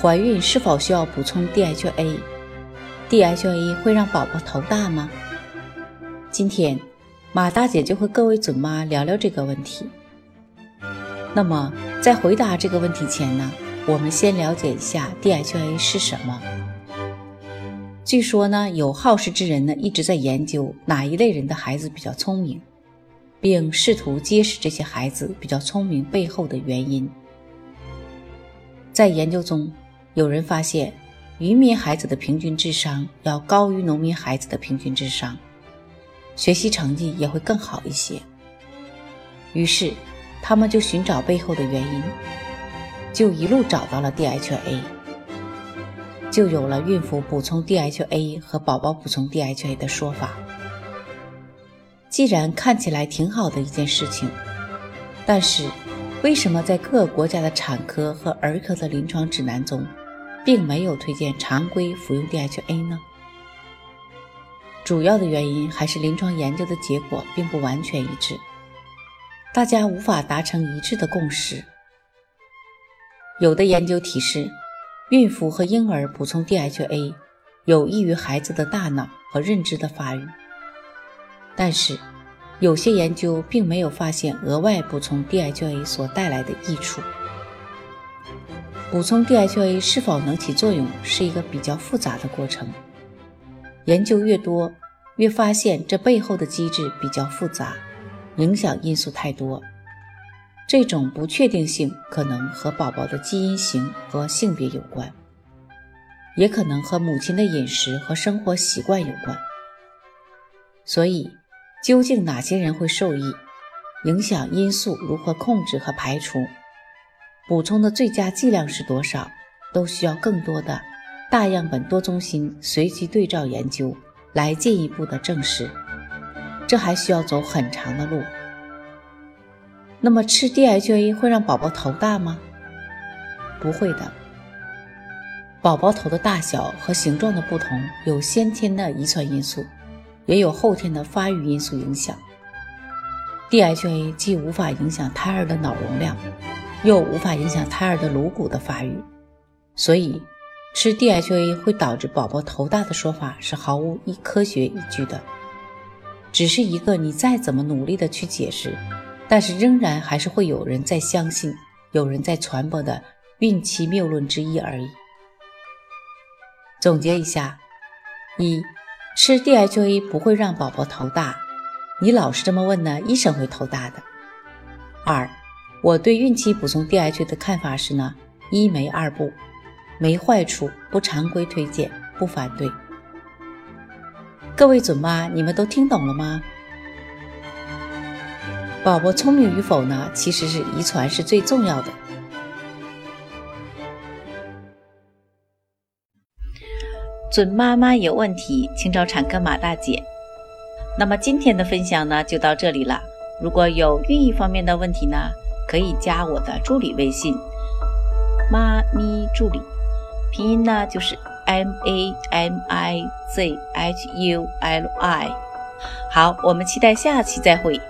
怀孕是否需要补充 DHA？DHA 会让宝宝头大吗？今天马大姐就和各位准妈聊聊这个问题。那么在回答这个问题前呢，我们先了解一下 DHA 是什么。据说呢，有好事之人呢一直在研究哪一类人的孩子比较聪明，并试图揭示这些孩子比较聪明背后的原因。在研究中。有人发现，渔民孩子的平均智商要高于农民孩子的平均智商，学习成绩也会更好一些。于是，他们就寻找背后的原因，就一路找到了 DHA，就有了孕妇补充 DHA 和宝宝补充 DHA 的说法。既然看起来挺好的一件事情，但是为什么在各个国家的产科和儿科的临床指南中？并没有推荐常规服用 DHA 呢。主要的原因还是临床研究的结果并不完全一致，大家无法达成一致的共识。有的研究提示，孕妇和婴儿补充 DHA 有益于孩子的大脑和认知的发育，但是有些研究并没有发现额外补充 DHA 所带来的益处。补充 DHA 是否能起作用，是一个比较复杂的过程。研究越多，越发现这背后的机制比较复杂，影响因素太多。这种不确定性可能和宝宝的基因型和性别有关，也可能和母亲的饮食和生活习惯有关。所以，究竟哪些人会受益，影响因素如何控制和排除？补充的最佳剂量是多少，都需要更多的大样本多中心随机对照研究来进一步的证实。这还需要走很长的路。那么吃 DHA 会让宝宝头大吗？不会的。宝宝头的大小和形状的不同，有先天的遗传因素，也有后天的发育因素影响。DHA 既无法影响胎儿的脑容量。又无法影响胎儿的颅骨的发育，所以吃 DHA 会导致宝宝头大的说法是毫无一科学依据的，只是一个你再怎么努力的去解释，但是仍然还是会有人在相信，有人在传播的孕期谬论之一而已。总结一下：一、吃 DHA 不会让宝宝头大，你老是这么问呢，医生会头大的。二。我对孕期补充 DHA 的看法是呢，一没二不，没坏处，不常规推荐，不反对。各位准妈，你们都听懂了吗？宝宝聪明与否呢？其实是遗传是最重要的。准妈妈有问题，请找产科马大姐。那么今天的分享呢，就到这里了。如果有孕育方面的问题呢？可以加我的助理微信，妈咪助理，拼音呢就是 M A M I Z H U L I。好，我们期待下期再会。